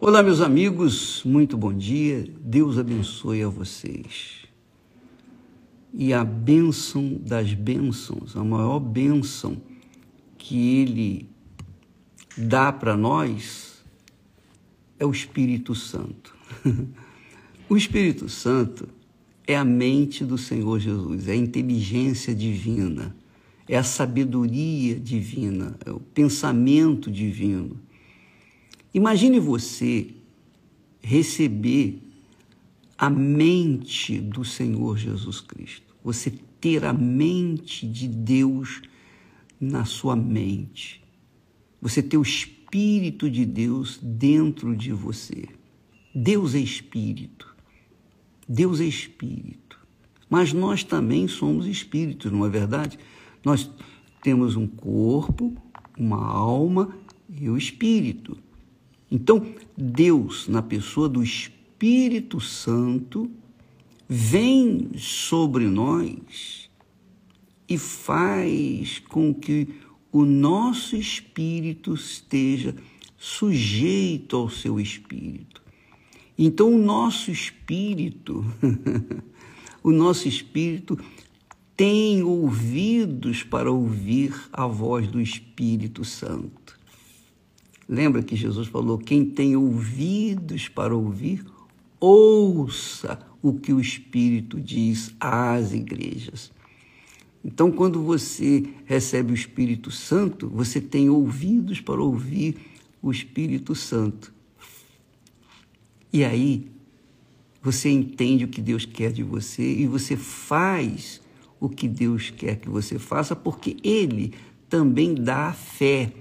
Olá, meus amigos, muito bom dia. Deus abençoe a vocês. E a bênção das bênçãos, a maior bênção que Ele dá para nós é o Espírito Santo. o Espírito Santo é a mente do Senhor Jesus, é a inteligência divina, é a sabedoria divina, é o pensamento divino Imagine você receber a mente do Senhor Jesus Cristo. Você ter a mente de Deus na sua mente. Você ter o Espírito de Deus dentro de você. Deus é Espírito. Deus é Espírito. Mas nós também somos espíritos, não é verdade? Nós temos um corpo, uma alma e o espírito. Então, Deus, na pessoa do Espírito Santo, vem sobre nós e faz com que o nosso espírito esteja sujeito ao seu espírito. Então, o nosso espírito, o nosso espírito tem ouvidos para ouvir a voz do Espírito Santo. Lembra que Jesus falou: quem tem ouvidos para ouvir, ouça o que o Espírito diz às igrejas. Então, quando você recebe o Espírito Santo, você tem ouvidos para ouvir o Espírito Santo. E aí, você entende o que Deus quer de você e você faz o que Deus quer que você faça, porque Ele também dá a fé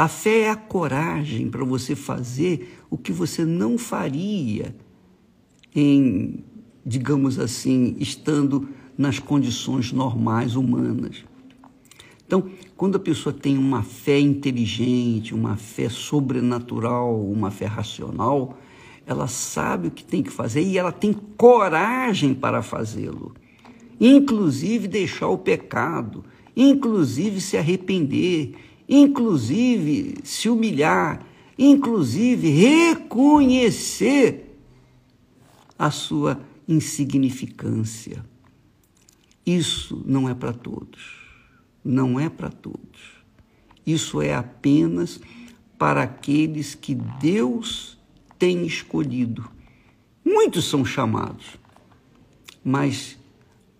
a fé é a coragem para você fazer o que você não faria em, digamos assim, estando nas condições normais humanas. Então, quando a pessoa tem uma fé inteligente, uma fé sobrenatural, uma fé racional, ela sabe o que tem que fazer e ela tem coragem para fazê-lo. Inclusive deixar o pecado, inclusive se arrepender, inclusive se humilhar, inclusive reconhecer a sua insignificância. Isso não é para todos. Não é para todos. Isso é apenas para aqueles que Deus tem escolhido. Muitos são chamados, mas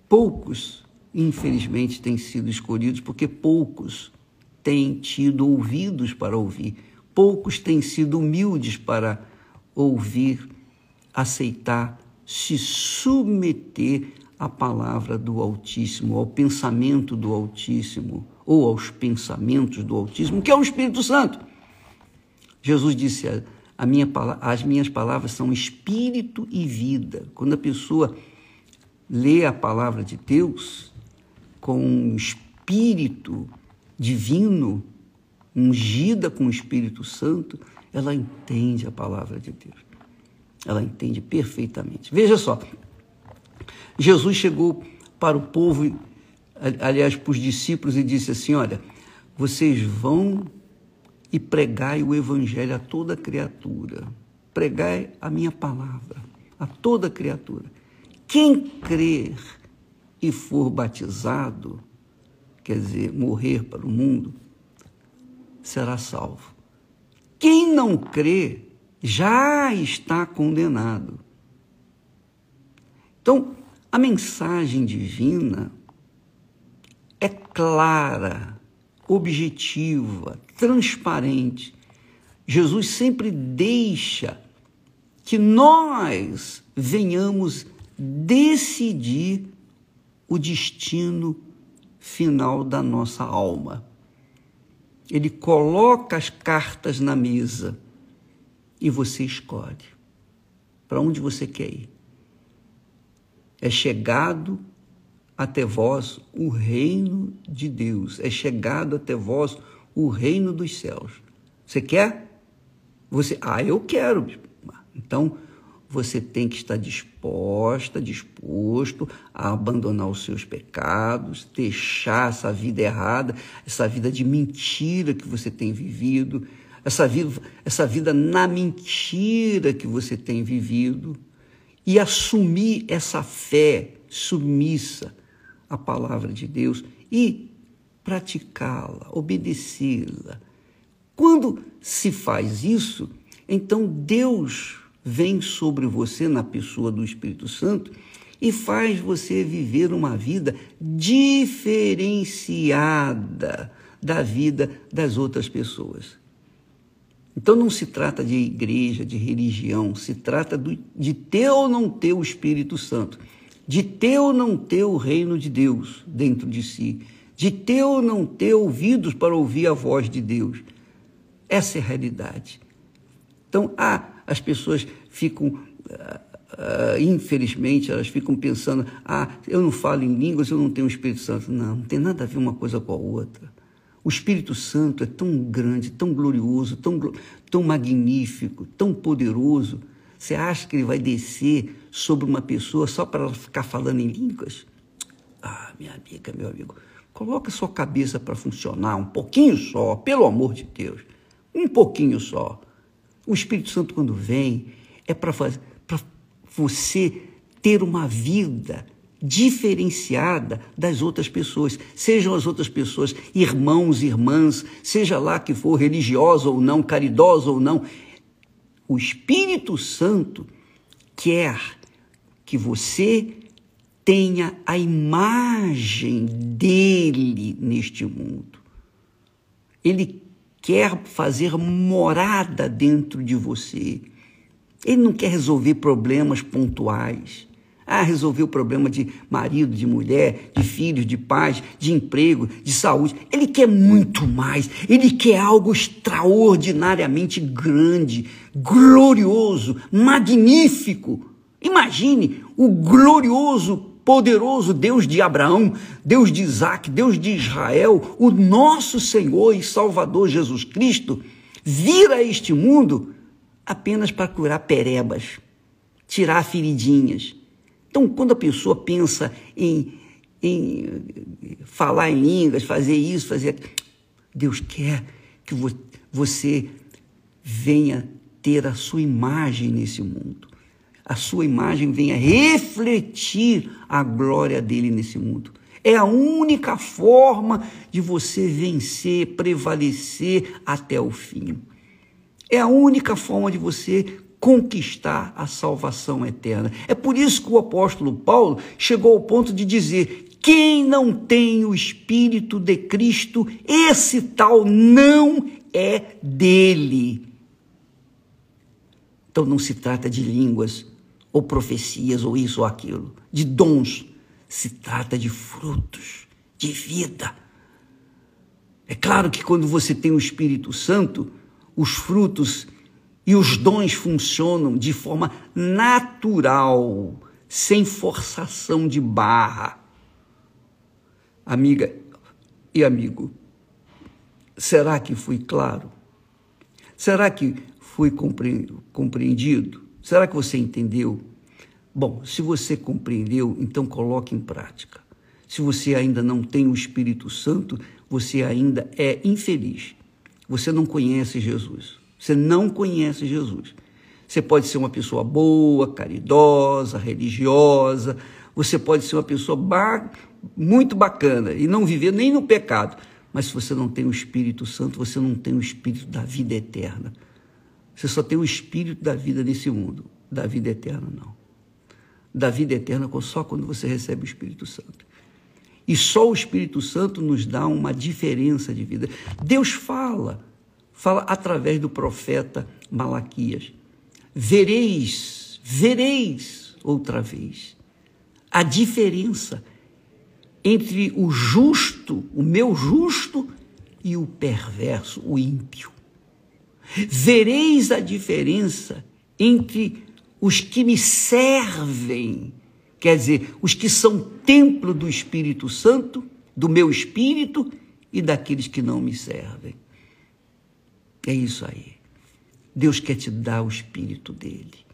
poucos, infelizmente, têm sido escolhidos porque poucos têm tido ouvidos para ouvir, poucos têm sido humildes para ouvir, aceitar, se submeter à palavra do Altíssimo, ao pensamento do Altíssimo, ou aos pensamentos do Altíssimo, que é o Espírito Santo. Jesus disse: a minha, as minhas palavras são espírito e vida. Quando a pessoa lê a palavra de Deus com espírito divino, ungida com o Espírito Santo, ela entende a palavra de Deus. Ela entende perfeitamente. Veja só, Jesus chegou para o povo, aliás, para os discípulos, e disse assim: Olha, vocês vão e pregai o evangelho a toda criatura. Pregai a minha palavra a toda criatura. Quem crer e for batizado quer dizer, morrer para o mundo, será salvo. Quem não crê já está condenado. Então, a mensagem divina é clara, objetiva, transparente. Jesus sempre deixa que nós venhamos decidir o destino final da nossa alma. Ele coloca as cartas na mesa e você escolhe para onde você quer ir. É chegado até vós o reino de Deus, é chegado até vós o reino dos céus. Você quer? Você, ah, eu quero. Então, você tem que estar disposta, disposto a abandonar os seus pecados, deixar essa vida errada, essa vida de mentira que você tem vivido, essa vida, essa vida na mentira que você tem vivido e assumir essa fé submissa à palavra de Deus e praticá-la, obedecê-la. Quando se faz isso, então Deus vem sobre você na pessoa do Espírito Santo e faz você viver uma vida diferenciada da vida das outras pessoas. Então não se trata de igreja, de religião, se trata do, de ter ou não ter o Espírito Santo, de ter ou não ter o reino de Deus dentro de si, de ter ou não ter ouvidos para ouvir a voz de Deus. Essa é a realidade. Então, ah, as pessoas ficam ah, uh, infelizmente, elas ficam pensando: ah, eu não falo em línguas, eu não tenho o Espírito Santo. Não, não tem nada a ver uma coisa com a outra. O Espírito Santo é tão grande, tão glorioso, tão, tão magnífico, tão poderoso. Você acha que ele vai descer sobre uma pessoa só para ela ficar falando em línguas? Ah, minha amiga, meu amigo, coloca sua cabeça para funcionar um pouquinho só, pelo amor de Deus. Um pouquinho só. O Espírito Santo, quando vem, é para você ter uma vida diferenciada das outras pessoas, sejam as outras pessoas irmãos, irmãs, seja lá que for religiosa ou não, caridosa ou não. O Espírito Santo quer que você tenha a imagem dele neste mundo. Ele quer fazer morada dentro de você. Ele não quer resolver problemas pontuais. Ah, resolver o problema de marido, de mulher, de filhos, de pais, de emprego, de saúde. Ele quer muito mais. Ele quer algo extraordinariamente grande, glorioso, magnífico. Imagine o glorioso, poderoso Deus de Abraão, Deus de Isaac, Deus de Israel, o nosso Senhor e Salvador Jesus Cristo, vir a este mundo apenas para curar perebas, tirar feridinhas. Então, quando a pessoa pensa em, em falar em línguas, fazer isso, fazer Deus quer que você venha ter a sua imagem nesse mundo. A sua imagem venha refletir a glória dele nesse mundo. É a única forma de você vencer, prevalecer até o fim. É a única forma de você conquistar a salvação eterna. É por isso que o apóstolo Paulo chegou ao ponto de dizer: quem não tem o Espírito de Cristo, esse tal não é dele. Então não se trata de línguas, ou profecias, ou isso ou aquilo, de dons. Se trata de frutos, de vida. É claro que quando você tem o Espírito Santo, os frutos e os dons funcionam de forma natural, sem forçação de barra. Amiga e amigo, será que fui claro? Será que fui compreendido? Será que você entendeu? Bom, se você compreendeu, então coloque em prática. Se você ainda não tem o Espírito Santo, você ainda é infeliz você não conhece Jesus. Você não conhece Jesus. Você pode ser uma pessoa boa, caridosa, religiosa, você pode ser uma pessoa ba muito bacana e não viver nem no pecado. Mas se você não tem o Espírito Santo, você não tem o Espírito da vida eterna. Você só tem o Espírito da vida nesse mundo. Da vida eterna, não. Da vida eterna só quando você recebe o Espírito Santo. E só o Espírito Santo nos dá uma diferença de vida. Deus fala, fala através do profeta Malaquias. Vereis, vereis outra vez a diferença entre o justo, o meu justo, e o perverso, o ímpio. Vereis a diferença entre os que me servem quer dizer, os que são templo do Espírito Santo, do meu espírito e daqueles que não me servem. É isso aí. Deus quer te dar o espírito dele.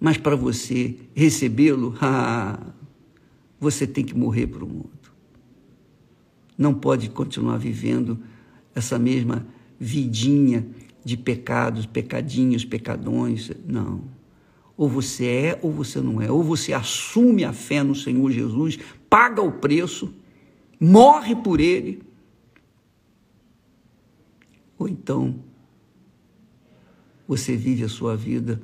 Mas para você recebê-lo, você tem que morrer para o mundo. Não pode continuar vivendo essa mesma vidinha de pecados, pecadinhos, pecadões. Não. Ou você é ou você não é. Ou você assume a fé no Senhor Jesus, paga o preço, morre por ele. Ou então você vive a sua vida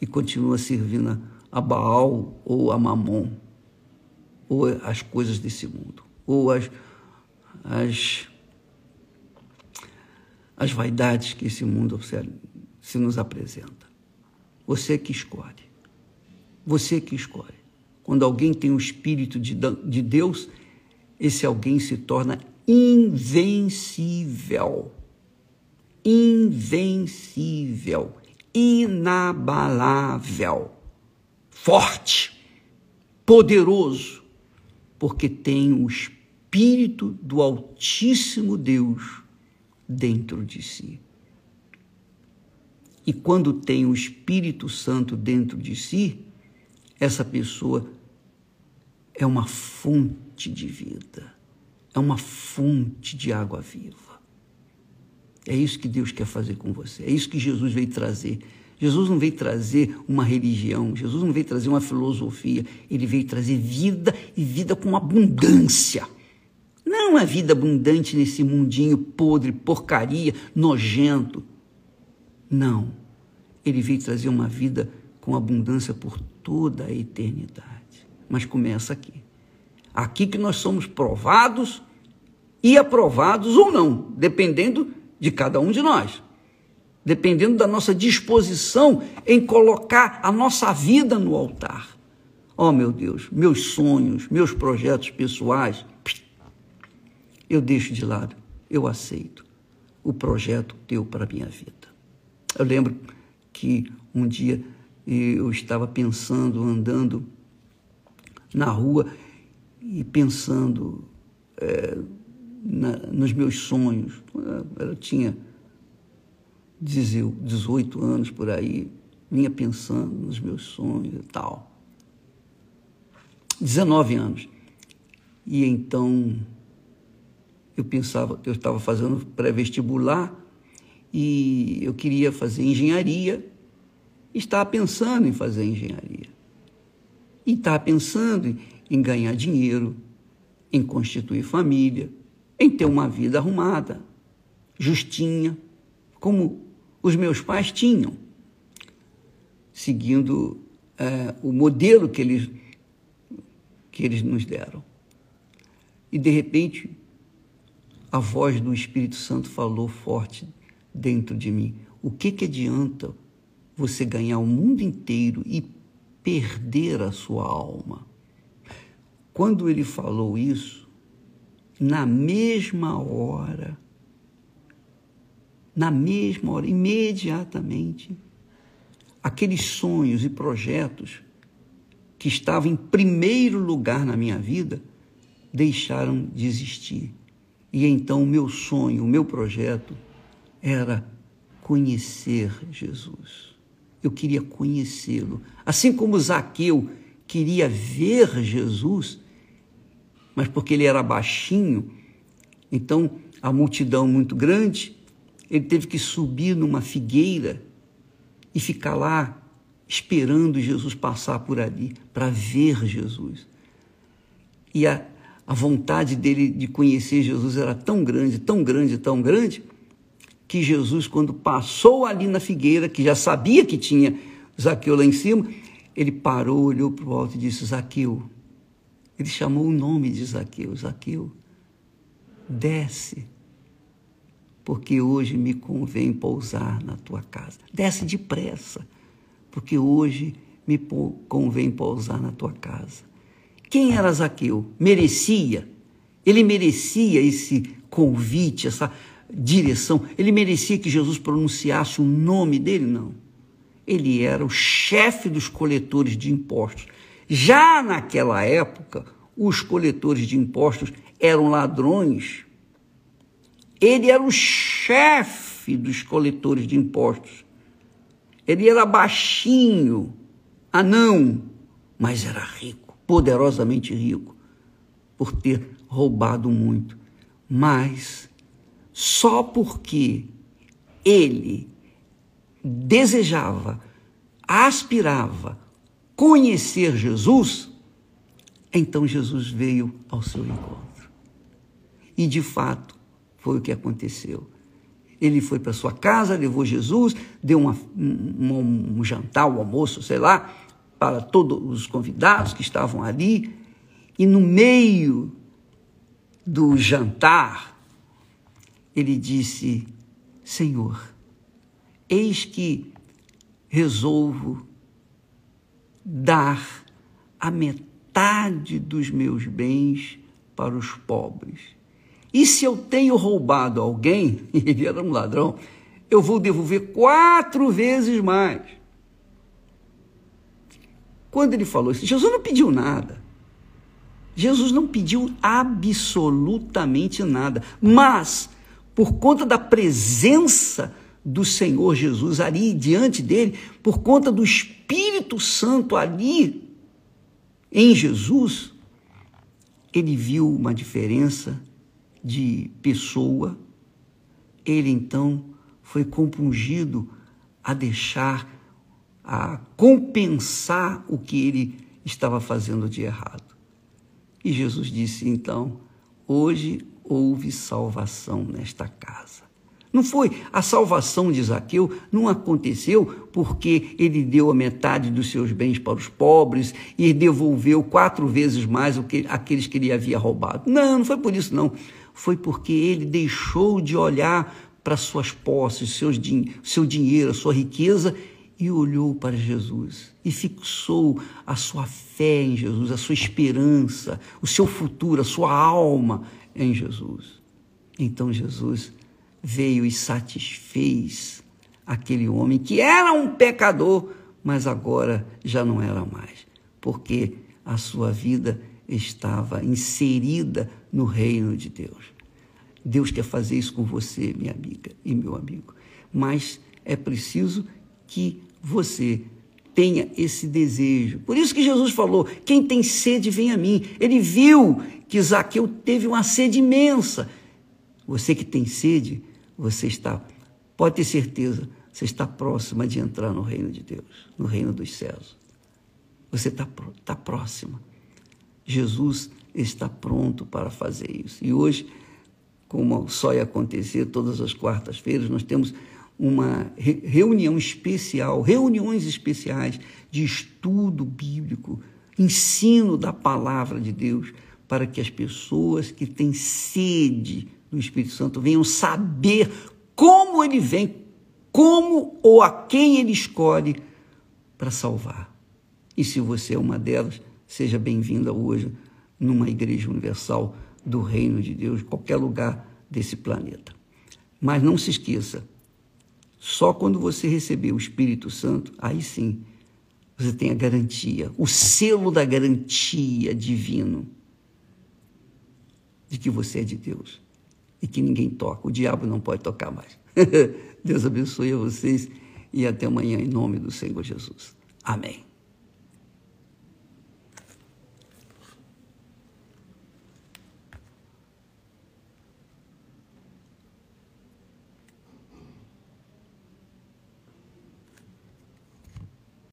e continua servindo a Baal ou a Mamon, ou as coisas desse mundo, ou as, as, as vaidades que esse mundo se, se nos apresenta. Você que escolhe. Você que escolhe. Quando alguém tem o Espírito de, de Deus, esse alguém se torna invencível. Invencível. Inabalável. Forte. Poderoso. Porque tem o Espírito do Altíssimo Deus dentro de si. E quando tem o Espírito Santo dentro de si, essa pessoa é uma fonte de vida, é uma fonte de água viva. É isso que Deus quer fazer com você, é isso que Jesus veio trazer. Jesus não veio trazer uma religião, Jesus não veio trazer uma filosofia, ele veio trazer vida e vida com abundância. Não uma vida abundante nesse mundinho podre, porcaria, nojento não. Ele veio trazer uma vida com abundância por toda a eternidade. Mas começa aqui. Aqui que nós somos provados e aprovados ou não, dependendo de cada um de nós. Dependendo da nossa disposição em colocar a nossa vida no altar. Oh, meu Deus, meus sonhos, meus projetos pessoais, eu deixo de lado, eu aceito o projeto teu para a minha vida. Eu lembro que um dia eu estava pensando, andando na rua e pensando é, na, nos meus sonhos. Eu tinha 18 anos por aí, vinha pensando nos meus sonhos e tal. 19 anos. E então eu pensava, eu estava fazendo pré-vestibular e eu queria fazer engenharia, estava pensando em fazer engenharia. E estava pensando em ganhar dinheiro, em constituir família, em ter uma vida arrumada, justinha, como os meus pais tinham, seguindo é, o modelo que eles, que eles nos deram. E de repente, a voz do Espírito Santo falou forte dentro de mim. O que, que adianta você ganhar o mundo inteiro e perder a sua alma? Quando ele falou isso, na mesma hora, na mesma hora, imediatamente, aqueles sonhos e projetos que estavam em primeiro lugar na minha vida deixaram de existir. E então o meu sonho, o meu projeto era conhecer Jesus. Eu queria conhecê-lo. Assim como Zaqueu queria ver Jesus, mas porque ele era baixinho, então a multidão muito grande, ele teve que subir numa figueira e ficar lá esperando Jesus passar por ali para ver Jesus. E a, a vontade dele de conhecer Jesus era tão grande, tão grande, tão grande, que Jesus, quando passou ali na figueira, que já sabia que tinha Zaqueu lá em cima, ele parou, olhou para o alto e disse: Zaqueu. Ele chamou o nome de Zaqueu: Zaqueu, desce, porque hoje me convém pousar na tua casa. Desce depressa, porque hoje me convém pousar na tua casa. Quem era Zaqueu? Merecia. Ele merecia esse convite, essa direção. Ele merecia que Jesus pronunciasse o nome dele? Não. Ele era o chefe dos coletores de impostos. Já naquela época, os coletores de impostos eram ladrões. Ele era o chefe dos coletores de impostos. Ele era baixinho, anão, mas era rico, poderosamente rico, por ter roubado muito. Mas só porque ele desejava, aspirava conhecer Jesus, então Jesus veio ao seu encontro. E de fato foi o que aconteceu. Ele foi para sua casa, levou Jesus, deu uma, um, um jantar, um almoço, sei lá, para todos os convidados que estavam ali. E no meio do jantar, ele disse: Senhor, eis que resolvo dar a metade dos meus bens para os pobres. E se eu tenho roubado alguém, ele era um ladrão, eu vou devolver quatro vezes mais. Quando ele falou isso, Jesus não pediu nada. Jesus não pediu absolutamente nada, mas por conta da presença do Senhor Jesus ali diante dele, por conta do Espírito Santo ali em Jesus, ele viu uma diferença de pessoa. Ele então foi compungido a deixar, a compensar o que ele estava fazendo de errado. E Jesus disse então: Hoje houve salvação nesta casa. Não foi a salvação de Zaqueu, não aconteceu porque ele deu a metade dos seus bens para os pobres e devolveu quatro vezes mais o que aqueles que ele havia roubado. Não, não foi por isso não. Foi porque ele deixou de olhar para suas posses, seus, seu dinheiro, sua riqueza e olhou para Jesus e fixou a sua fé em Jesus, a sua esperança, o seu futuro, a sua alma em Jesus. Então Jesus veio e satisfez aquele homem que era um pecador, mas agora já não era mais, porque a sua vida estava inserida no reino de Deus. Deus quer fazer isso com você, minha amiga e meu amigo, mas é preciso que você tenha esse desejo. Por isso que Jesus falou: quem tem sede, vem a mim. Ele viu que Zaqueu teve uma sede imensa. Você que tem sede, você está, pode ter certeza, você está próxima de entrar no reino de Deus, no reino dos céus. Você está, está próxima. Jesus está pronto para fazer isso. E hoje, como só ia acontecer todas as quartas-feiras, nós temos uma reunião especial, reuniões especiais de estudo bíblico, ensino da palavra de Deus, para que as pessoas que têm sede do Espírito Santo venham saber como ele vem, como ou a quem ele escolhe para salvar. E se você é uma delas, seja bem-vinda hoje numa igreja universal do Reino de Deus, qualquer lugar desse planeta. Mas não se esqueça, só quando você receber o Espírito Santo, aí sim você tem a garantia, o selo da garantia divino de que você é de Deus e que ninguém toca. O diabo não pode tocar mais. Deus abençoe a vocês e até amanhã em nome do Senhor Jesus. Amém.